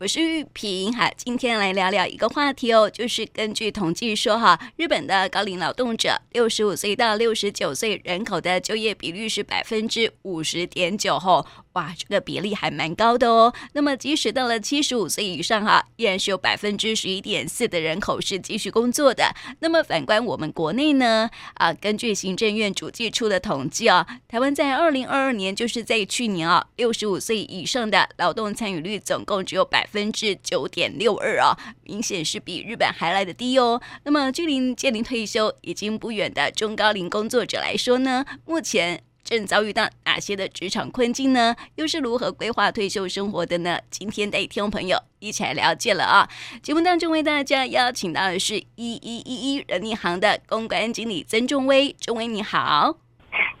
我是玉萍哈，今天来聊聊一个话题哦，就是根据统计说哈，日本的高龄劳动者，六十五岁到六十九岁人口的就业比率是百分之五十点九吼。哇，这个比例还蛮高的哦。那么，即使到了七十五岁以上哈，依然是有百分之十一点四的人口是继续工作的。那么，反观我们国内呢，啊，根据行政院主计处的统计啊，台湾在二零二二年，就是在去年啊，六十五岁以上的劳动参与率总共只有百分之九点六二啊，明显是比日本还来得低哦。那么，距离届龄退休已经不远的中高龄工作者来说呢，目前。正遭遇到哪些的职场困境呢？又是如何规划退休生活的呢？今天带听众朋友一起来了解了啊！节目当中为大家邀请到的是一一一一人力行的公关经理曾仲威，仲威你好。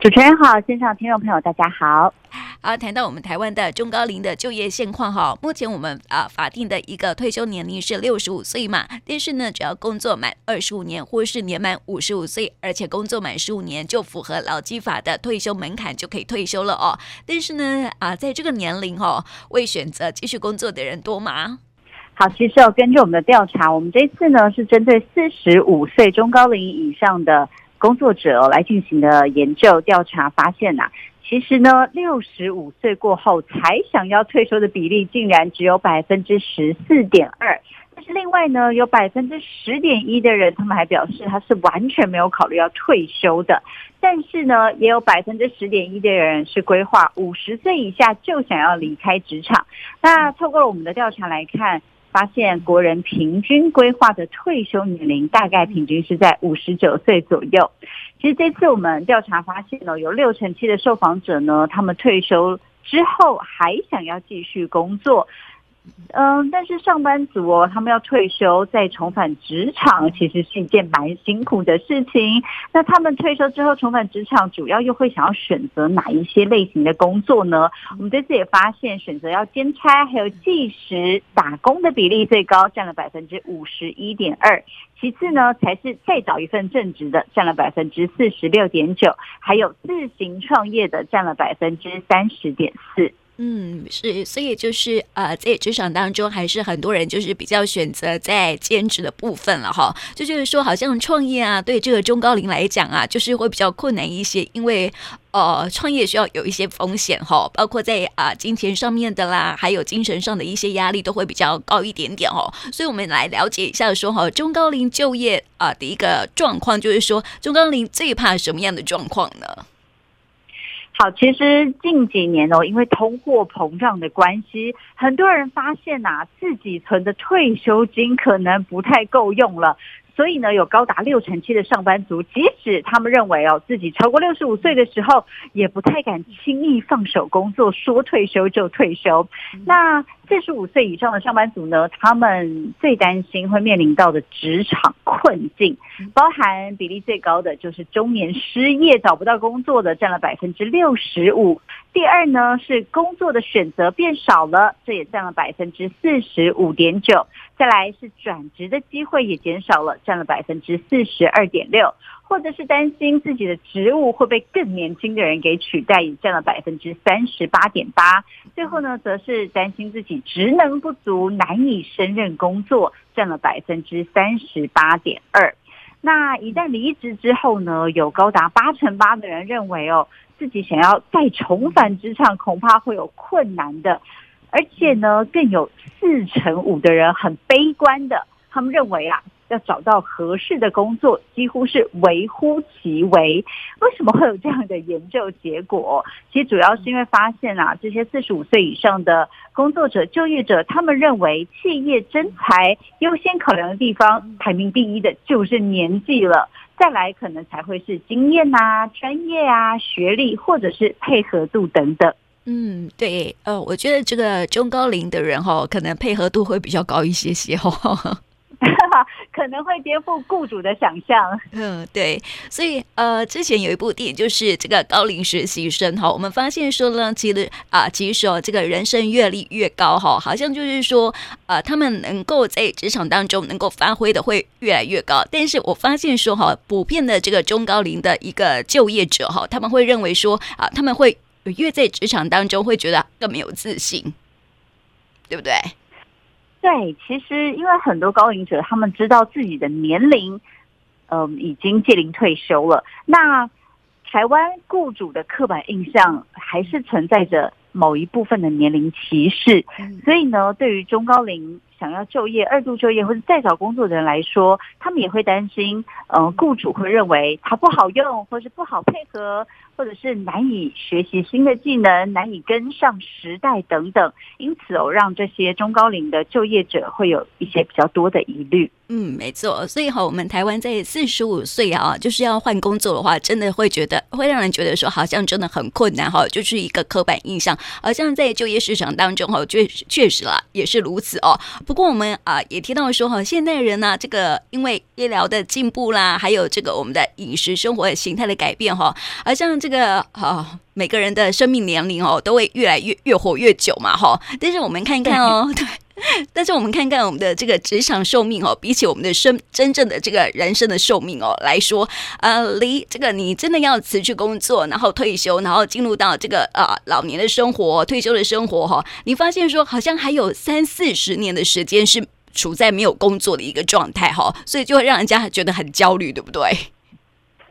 主持人好，线上听众朋友大家好。啊，谈到我们台湾的中高龄的就业现况哈，目前我们啊法定的一个退休年龄是六十五岁嘛，但是呢，只要工作满二十五年，或是年满五十五岁，而且工作满十五年，就符合劳基法的退休门槛，就可以退休了哦。但是呢，啊，在这个年龄哈，未选择继续工作的人多吗？好，其实哦，根据我们的调查，我们这次呢是针对四十五岁中高龄以上的。工作者来进行的研究调查发现呐、其实呢，六十五岁过后才想要退休的比例竟然只有百分之十四点二。但是另外呢，有百分之十点一的人，他们还表示他是完全没有考虑要退休的。但是呢，也有百分之十点一的人是规划五十岁以下就想要离开职场。那透过我们的调查来看。发现国人平均规划的退休年龄大概平均是在五十九岁左右。其实这次我们调查发现呢，有六成七的受访者呢，他们退休之后还想要继续工作。嗯，但是上班族哦，他们要退休再重返职场，其实是一件蛮辛苦的事情。那他们退休之后重返职场，主要又会想要选择哪一些类型的工作呢？我们这次也发现，选择要兼差还有计时打工的比例最高，占了百分之五十一点二。其次呢，才是再找一份正职的，占了百分之四十六点九，还有自行创业的，占了百分之三十点四。嗯，是，所以就是呃，在职场当中，还是很多人就是比较选择在兼职的部分了哈。就就是说，好像创业啊，对这个中高龄来讲啊，就是会比较困难一些，因为呃，创业需要有一些风险哈，包括在啊、金钱上面的啦，还有精神上的一些压力都会比较高一点点哦。所以我们来了解一下说哈，中高龄就业啊、的一个状况，就是说中高龄最怕什么样的状况呢？好，其实近几年哦，因为通货膨胀的关系，很多人发现呐、啊，自己存的退休金可能不太够用了。所以呢，有高达六成七的上班族，即使他们认为哦自己超过六十五岁的时候，也不太敢轻易放手工作，说退休就退休。那四十五岁以上的上班族呢，他们最担心会面临到的职场困境，包含比例最高的就是中年失业找不到工作的，占了百分之六十五。第二呢是工作的选择变少了，这也占了百分之四十五点九。再来是转职的机会也减少了，占了百分之四十二点六，或者是担心自己的职务会被更年轻的人给取代，也占了百分之三十八点八。最后呢，则是担心自己职能不足，难以胜任工作，占了百分之三十八点二。那一旦离职之后呢，有高达八成八的人认为哦，自己想要再重返职场，恐怕会有困难的。而且呢，更有四成五的人很悲观的，他们认为啊，要找到合适的工作几乎是微乎其微。为什么会有这样的研究结果？其实主要是因为发现啊，这些四十五岁以上的工作者、就业者，他们认为企业征才优先考量的地方，排名第一的就是年纪了，再来可能才会是经验啊、专业啊、学历或者是配合度等等。嗯，对，呃，我觉得这个中高龄的人哈、可能配合度会比较高一些些哦，可能会颠覆雇主的想象。嗯，对，所以呃，之前有一部电影就是这个高龄实习生哈，我们发现说呢，其实啊、其实说这个人生阅历越高哈，好像就是说啊、呃，他们能够在职场当中能够发挥的会越来越高。但是我发现说哈，普遍的这个中高龄的一个就业者哈，他们会认为说啊，他们会。越在职场当中会觉得更没有自信，对不对？对，其实因为很多高龄者他们知道自己的年龄，嗯、呃，已经届龄退休了。那台湾雇主的刻板印象还是存在着某一部分的年龄歧视，所以呢，对于中高龄想要就业、二度就业或者再找工作的人来说，他们也会担心，嗯、呃，雇主会认为他不好用，或是不好配合。或者是难以学习新的技能，难以跟上时代等等，因此哦，让这些中高龄的就业者会有一些比较多的疑虑。嗯，没错。所以哈，我们台湾在四十五岁啊，就是要换工作的话，真的会觉得会让人觉得说，好像真的很困难哈，就是一个刻板印象。好像在就业市场当中哈，确确实啦，也是如此哦。不过我们啊也提到说哈，现代人呢，这个因为医疗的进步啦，还有这个我们的饮食生活形态的改变哈，而像这。这个哦，每个人的生命年龄哦，都会越来越越活越久嘛，哈。但是我们看一看哦，对，但是我们看看我们的这个职场寿命哦，比起我们的生真正的这个人生的寿命哦来说，呃，离这个你真的要辞去工作，然后退休，然后进入到这个、呃、老年的生活、退休的生活哈，你发现说好像还有三四十年的时间是处在没有工作的一个状态哈，所以就会让人家觉得很焦虑，对不对？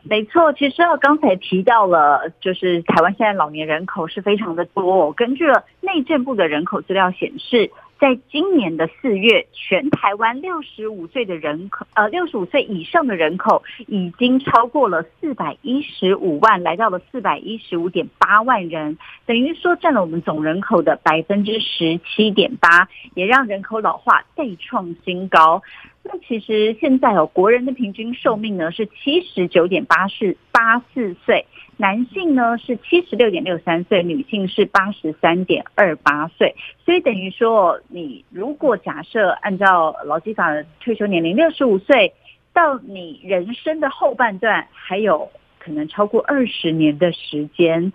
没错，其实我刚才提到了，就是台湾现在老年人口是非常的多。根据了内政部的人口资料显示，在今年的四月，全台湾六十五岁的人口，呃，六十五岁以上的人口已经超过了四百一十五万，来到了四百一十五点八万人，等于说占了我们总人口的百分之十七点八，也让人口老化再创新高。那其实现在哦，国人的平均寿命呢是七十九点八四八四岁，男性呢是七十六点六三岁，女性是八十三点二八岁。所以等于说，你如果假设按照劳基法的退休年龄六十五岁，到你人生的后半段还有。可能超过二十年的时间，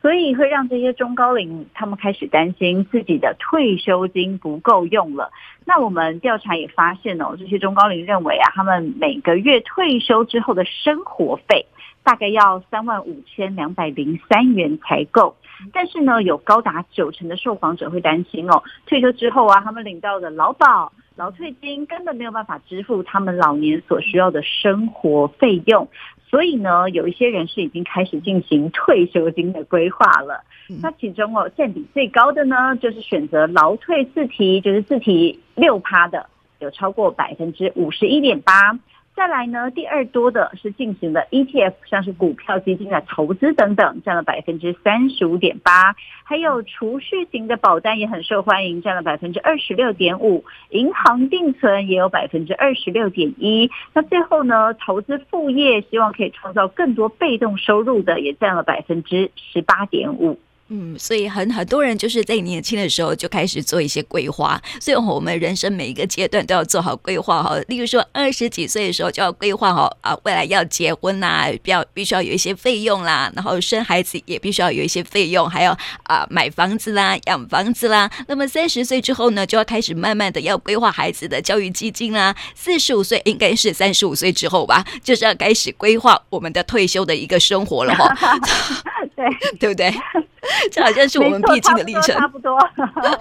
所以会让这些中高龄他们开始担心自己的退休金不够用了。那我们调查也发现哦，这些中高龄认为啊，他们每个月退休之后的生活费大概要三万五千两百零三元才够。但是呢，有高达九成的受访者会担心哦，退休之后啊，他们领到的劳保、劳退金根本没有办法支付他们老年所需要的生活费用。所以呢，有一些人是已经开始进行退休金的规划了。那其中哦，占比最高的呢，就是选择劳退自提，就是自提六趴的，有超过百分之五十一点八。再来呢，第二多的是进行了 ETF，像是股票、基金的投资等等，占了百分之三十五点八。还有储蓄型的保单也很受欢迎，占了百分之二十六点五。银行定存也有百分之二十六点一。那最后呢，投资副业，希望可以创造更多被动收入的，也占了百分之十八点五。嗯，所以很很多人就是在年轻的时候就开始做一些规划，所以我们人生每一个阶段都要做好规划哈。例如说二十几岁的时候就要规划好啊，未来要结婚啦，必要必须要有一些费用啦，然后生孩子也必须要有一些费用，还要啊买房子啦、养房子啦。那么三十岁之后呢，就要开始慢慢的要规划孩子的教育基金啦。四十五岁应该是三十五岁之后吧，就是要开始规划我们的退休的一个生活了哈。对，对不对？这好像是我们必经的历程，差不多。不 多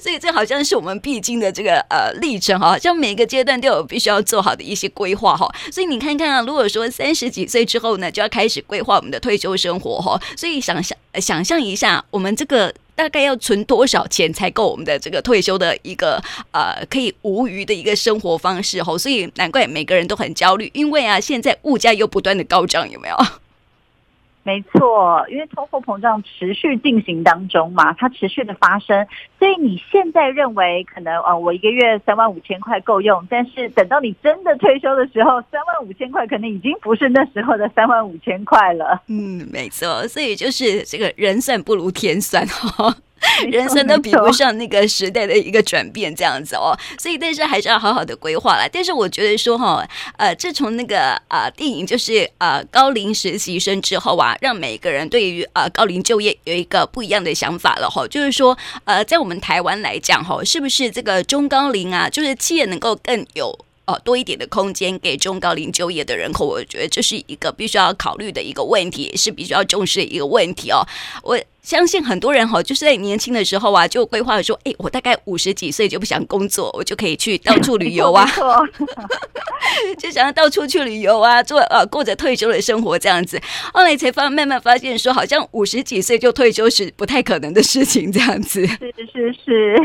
所以这好像是我们必经的这个呃历程哈，像每个阶段都有必须要做好的一些规划哈。所以你看看啊，如果说三十几岁之后呢，就要开始规划我们的退休生活哈。所以想想想象一下，我们这个大概要存多少钱才够我们的这个退休的一个呃可以无余的一个生活方式哈。所以难怪每个人都很焦虑，因为啊，现在物价又不断的高涨，有没有？没错，因为通货膨胀持续进行当中嘛，它持续的发生，所以你现在认为可能呃，我一个月三万五千块够用，但是等到你真的退休的时候，三万五千块可能已经不是那时候的三万五千块了。嗯，没错，所以就是这个人算不如天算哈。人生都比不上那个时代的一个转变，这样子哦，所以但是还是要好好的规划啦。但是我觉得说哈，呃，自从那个呃电影就是呃高龄实习生之后啊，让每个人对于呃高龄就业有一个不一样的想法了哈。就是说呃，在我们台湾来讲哈，是不是这个中高龄啊，就是企业能够更有。呃多一点的空间给中高龄就业的人口，我觉得这是一个必须要考虑的一个问题，也是必须要重视的一个问题哦。我。相信很多人哈，就是在年轻的时候啊，就规划说，哎，我大概五十几岁就不想工作，我就可以去到处旅游啊 就想要到处去旅游啊，做呃过着退休的生活这样子。后来才发慢慢发现说，好像五十几岁就退休是不太可能的事情，这样子。是是是，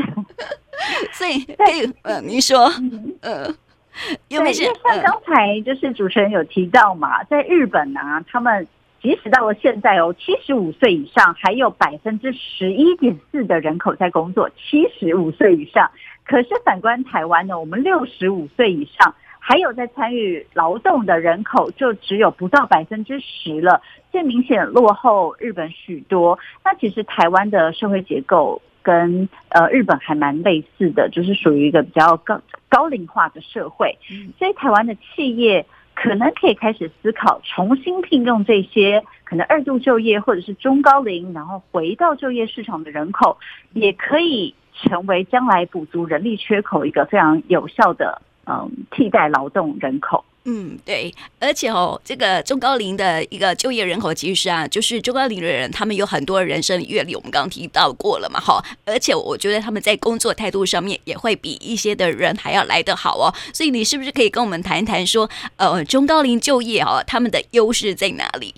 所以可以呃，您说，呃，有没有像刚才就是主持人有提到嘛，在日本啊，他们。即使到了现在哦，七十五岁以上还有百分之十一点四的人口在工作，七十五岁以上。可是反观台湾呢，我们六十五岁以上还有在参与劳动的人口就只有不到百分之十了，这明显落后日本许多。那其实台湾的社会结构跟呃日本还蛮类似的，就是属于一个比较高高龄化的社会，所以台湾的企业。可能可以开始思考重新聘用这些可能二度就业或者是中高龄，然后回到就业市场的人口，也可以成为将来补足人力缺口一个非常有效的嗯替代劳动人口。嗯，对，而且哦，这个中高龄的一个就业人口，其实啊，就是中高龄的人，他们有很多人生阅历，我们刚刚提到过了嘛，哈，而且我觉得他们在工作态度上面也会比一些的人还要来得好哦，所以你是不是可以跟我们谈一谈说，呃，中高龄就业哦，他们的优势在哪里？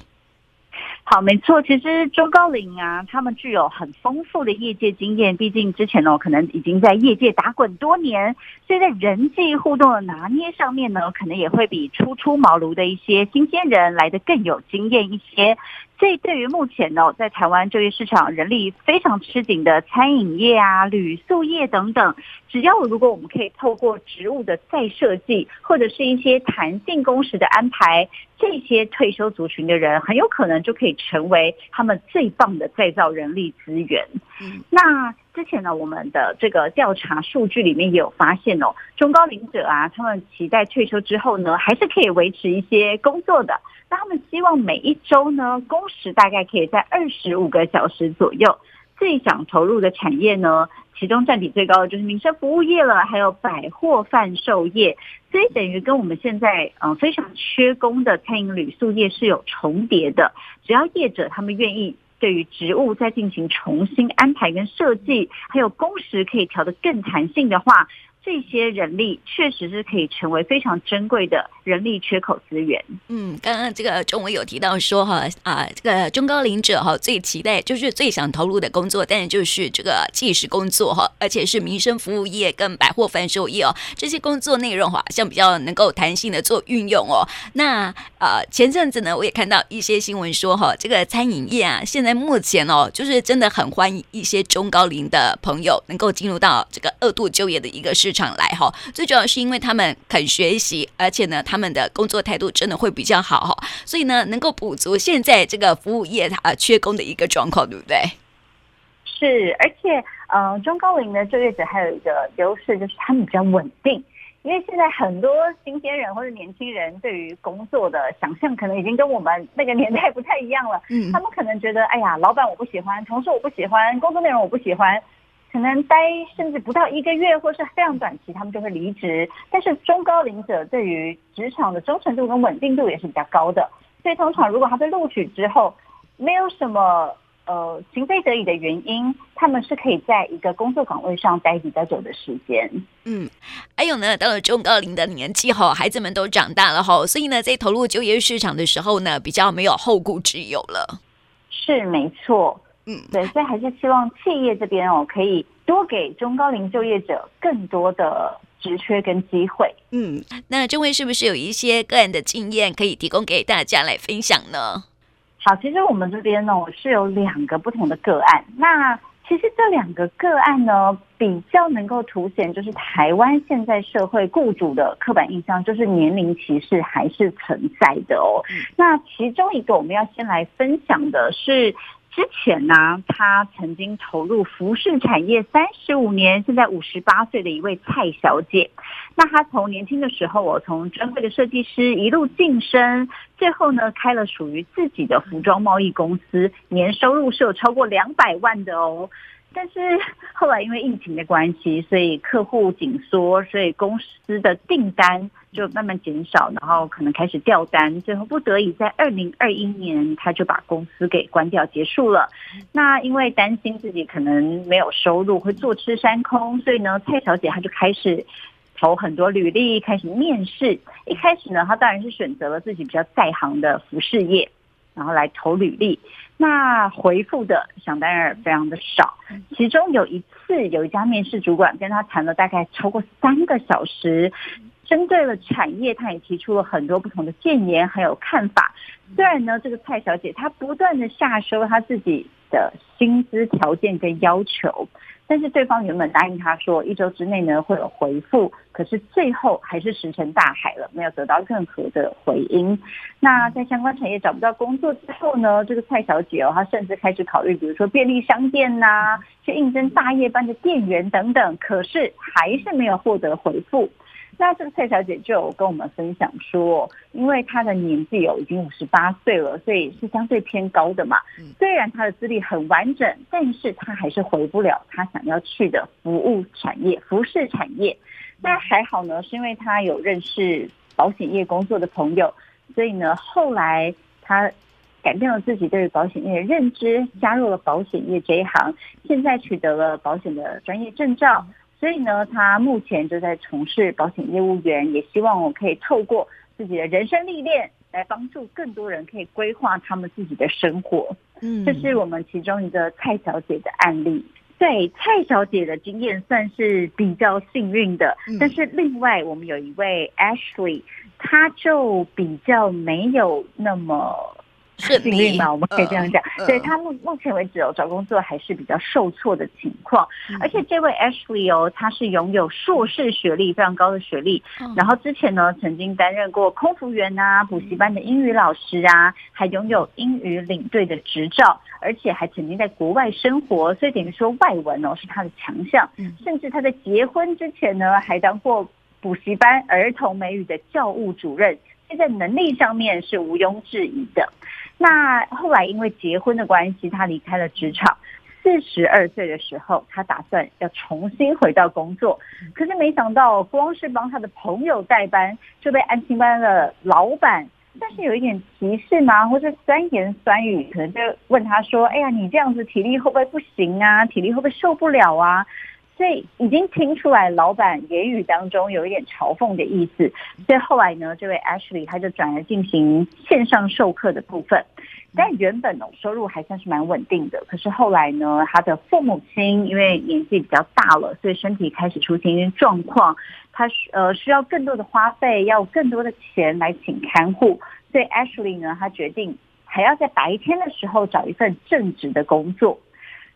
好，没错，其实中高龄啊，他们具有很丰富的业界经验，毕竟之前呢，可能已经在业界打滚多年，所以在人际互动的拿捏上面呢，可能也会比初出茅庐的一些新鲜人来的更有经验一些。这，对于目前呢，在台湾就业市场人力非常吃紧的餐饮业啊、旅宿业等等，只要如果我们可以透过职务的再设计，或者是一些弹性工时的安排，这些退休族群的人很有可能就可以成为他们最棒的再造人力资源。那之前呢，我们的这个调查数据里面也有发现哦，中高龄者啊，他们期待退休之后呢，还是可以维持一些工作的。那他们希望每一周呢，工时大概可以在二十五个小时左右。最想投入的产业呢，其中占比最高的就是民生服务业了，还有百货贩售业。所以等于跟我们现在嗯非常缺工的餐饮旅宿业是有重叠的。只要业者他们愿意对于职务再进行重新安排跟设计，还有工时可以调得更弹性的话。这些人力确实是可以成为非常珍贵的人力缺口资源。嗯，刚刚这个中伟有提到说哈啊，这个中高龄者哈最期待就是最想投入的工作，但是就是这个计时工作哈，而且是民生服务业跟百货贩售业哦，这些工作内容哈，像比较能够弹性的做运用哦。那呃前阵子呢，我也看到一些新闻说哈，这个餐饮业啊，现在目前哦，就是真的很欢迎一些中高龄的朋友能够进入到这个二度就业的一个市场。场来哈，最主要是因为他们肯学习，而且呢，他们的工作态度真的会比较好哈，所以呢，能够补足现在这个服务业它缺工的一个状况，对不对？是，而且呃，中高龄的就业者还有一个优势，就是他们比较稳定，因为现在很多新鲜人或者年轻人对于工作的想象，可能已经跟我们那个年代不太一样了。嗯，他们可能觉得，哎呀，老板我不喜欢，同事我不喜欢，工作内容我不喜欢。可能待甚至不到一个月，或是非常短期，他们就会离职。但是中高龄者对于职场的忠诚度跟稳定度也是比较高的，所以通常如果他被录取之后，没有什么呃情非得已的原因，他们是可以在一个工作岗位上待比较久的时间。嗯，还有呢，到了中高龄的年纪后，孩子们都长大了后，所以呢，在投入就业市场的时候呢，比较没有后顾之忧了。是没错。嗯，对，所以还是希望企业这边哦，可以多给中高龄就业者更多的职缺跟机会。嗯，那中伟是不是有一些个人的经验可以提供给大家来分享呢？好，其实我们这边呢是有两个不同的个案。那其实这两个个案呢，比较能够凸显就是台湾现在社会雇主的刻板印象，就是年龄歧视还是存在的哦。嗯。那其中一个我们要先来分享的是。之前呢，他曾经投入服饰产业三十五年，现在五十八岁的一位蔡小姐。那她从年轻的时候，我从专柜的设计师一路晋升，最后呢，开了属于自己的服装贸易公司，年收入是有超过两百万的哦。但是 后来因为疫情的关系，所以客户紧缩，所以公司的订单就慢慢减少，然后可能开始掉单，最后不得已在二零二一年他就把公司给关掉结束了。那因为担心自己可能没有收入会坐吃山空，所以呢，蔡小姐她就开始投很多履历，开始面试。一开始呢，她当然是选择了自己比较在行的服饰业，然后来投履历。那回复的想当然非常的少，其中有一次有一家面试主管跟他谈了大概超过三个小时，针对了产业，他也提出了很多不同的建言还有看法。虽然呢，这个蔡小姐她不断的下收她自己的薪资条件跟要求。但是对方原本答应他说一周之内呢会有回复，可是最后还是石沉大海了，没有得到任何的回音。那在相关产业找不到工作之后呢，这个蔡小姐哦，她甚至开始考虑，比如说便利商店呐、啊，去应征大夜班的店员等等，可是还是没有获得回复。那这个蔡小姐就有跟我们分享说，因为她的年纪有已经五十八岁了，所以是相对偏高的嘛。虽然她的资历很完整，但是她还是回不了她想要去的服务产业、服饰产业。那还好呢，是因为她有认识保险业工作的朋友，所以呢，后来她改变了自己对于保险业的认知，加入了保险业这一行，现在取得了保险的专业证照。所以呢，他目前就在从事保险业务员，也希望我可以透过自己的人生历练，来帮助更多人可以规划他们自己的生活。嗯，这是我们其中一个蔡小姐的案例。对，蔡小姐的经验算是比较幸运的，但是另外我们有一位 Ashley，她就比较没有那么。幸运嘛，我们可以这样讲。所以他目目前为止哦，找工作还是比较受挫的情况。而且这位 Ashley 哦，他是拥有硕士学历，非常高的学历。然后之前呢，曾经担任过空服员啊，补习班的英语老师啊，还拥有英语领队的执照，而且还曾经在国外生活，所以等于说外文哦是他的强项。甚至他在结婚之前呢，还当过补习班儿童美语的教务主任，现在能力上面是毋庸置疑的。那后来因为结婚的关系，他离开了职场。四十二岁的时候，他打算要重新回到工作，可是没想到，光是帮他的朋友代班，就被安亲班的老板，但是有一点歧视嘛，或者酸言酸语，可能就问他说：“哎呀，你这样子体力会不会不行啊？体力会不会受不了啊？”所以已经听出来，老板言语当中有一点嘲讽的意思。所以后来呢，这位 Ashley 他就转而进行线上授课的部分。但原本呢，收入还算是蛮稳定的。可是后来呢，他的父母亲因为年纪比较大了，所以身体开始出现一些状况。他呃需要更多的花费，要更多的钱来请看护。所以 Ashley 呢，他决定还要在白天的时候找一份正职的工作。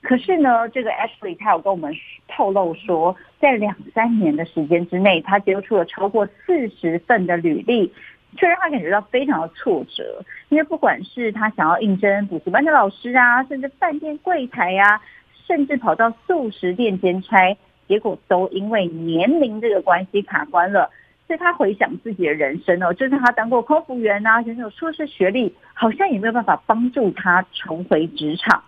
可是呢，这个 Ashley 他有跟我们透露说，在两三年的时间之内，他接触了超过四十份的履历，却让他感觉到非常的挫折。因为不管是他想要应征补习班的老师啊，甚至饭店柜台啊，甚至跑到素食店兼差，结果都因为年龄这个关系卡关了。所以他回想自己的人生哦，就算他当过空服员啊，就是有硕士学历，好像也没有办法帮助他重回职场。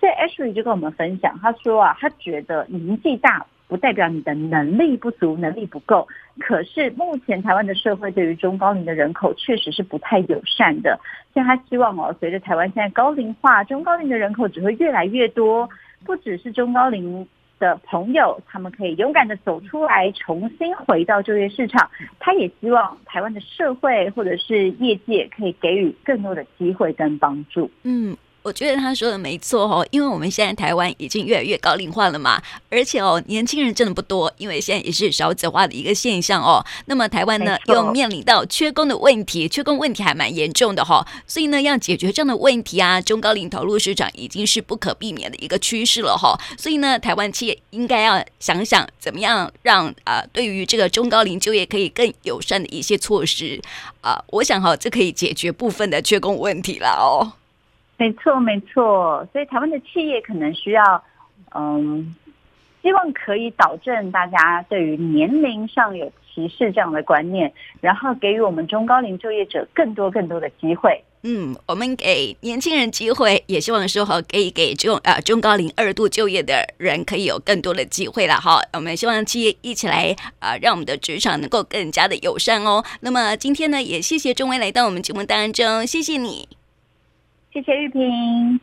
所以 Ashley 就跟我们分享，他说啊，他觉得年纪大不代表你的能力不足、能力不够。可是目前台湾的社会对于中高龄的人口确实是不太友善的。所以他希望哦，随着台湾现在高龄化，中高龄的人口只会越来越多，不只是中高龄的朋友，他们可以勇敢的走出来，重新回到就业市场。他也希望台湾的社会或者是业界可以给予更多的机会跟帮助。嗯。我觉得他说的没错哦，因为我们现在台湾已经越来越高龄化了嘛，而且哦，年轻人真的不多，因为现在也是少子化的一个现象哦。那么台湾呢，又面临到缺工的问题，缺工问题还蛮严重的哈、哦。所以呢，要解决这样的问题啊，中高龄投入市场已经是不可避免的一个趋势了哈、哦。所以呢，台湾企业应该要想想怎么样让啊、呃，对于这个中高龄就业可以更友善的一些措施啊、呃，我想哈、哦，这可以解决部分的缺工问题了哦。没错，没错，所以台湾的企业可能需要，嗯，希望可以导正大家对于年龄上有歧视这样的观念，然后给予我们中高龄就业者更多更多的机会。嗯，我们给年轻人机会，也希望说哈，可以给中呃中高龄二度就业的人可以有更多的机会了哈。我们希望企业一起来啊、让我们的职场能够更加的友善哦。那么今天呢，也谢谢钟威来到我们节目当中，谢谢你，谢谢玉萍。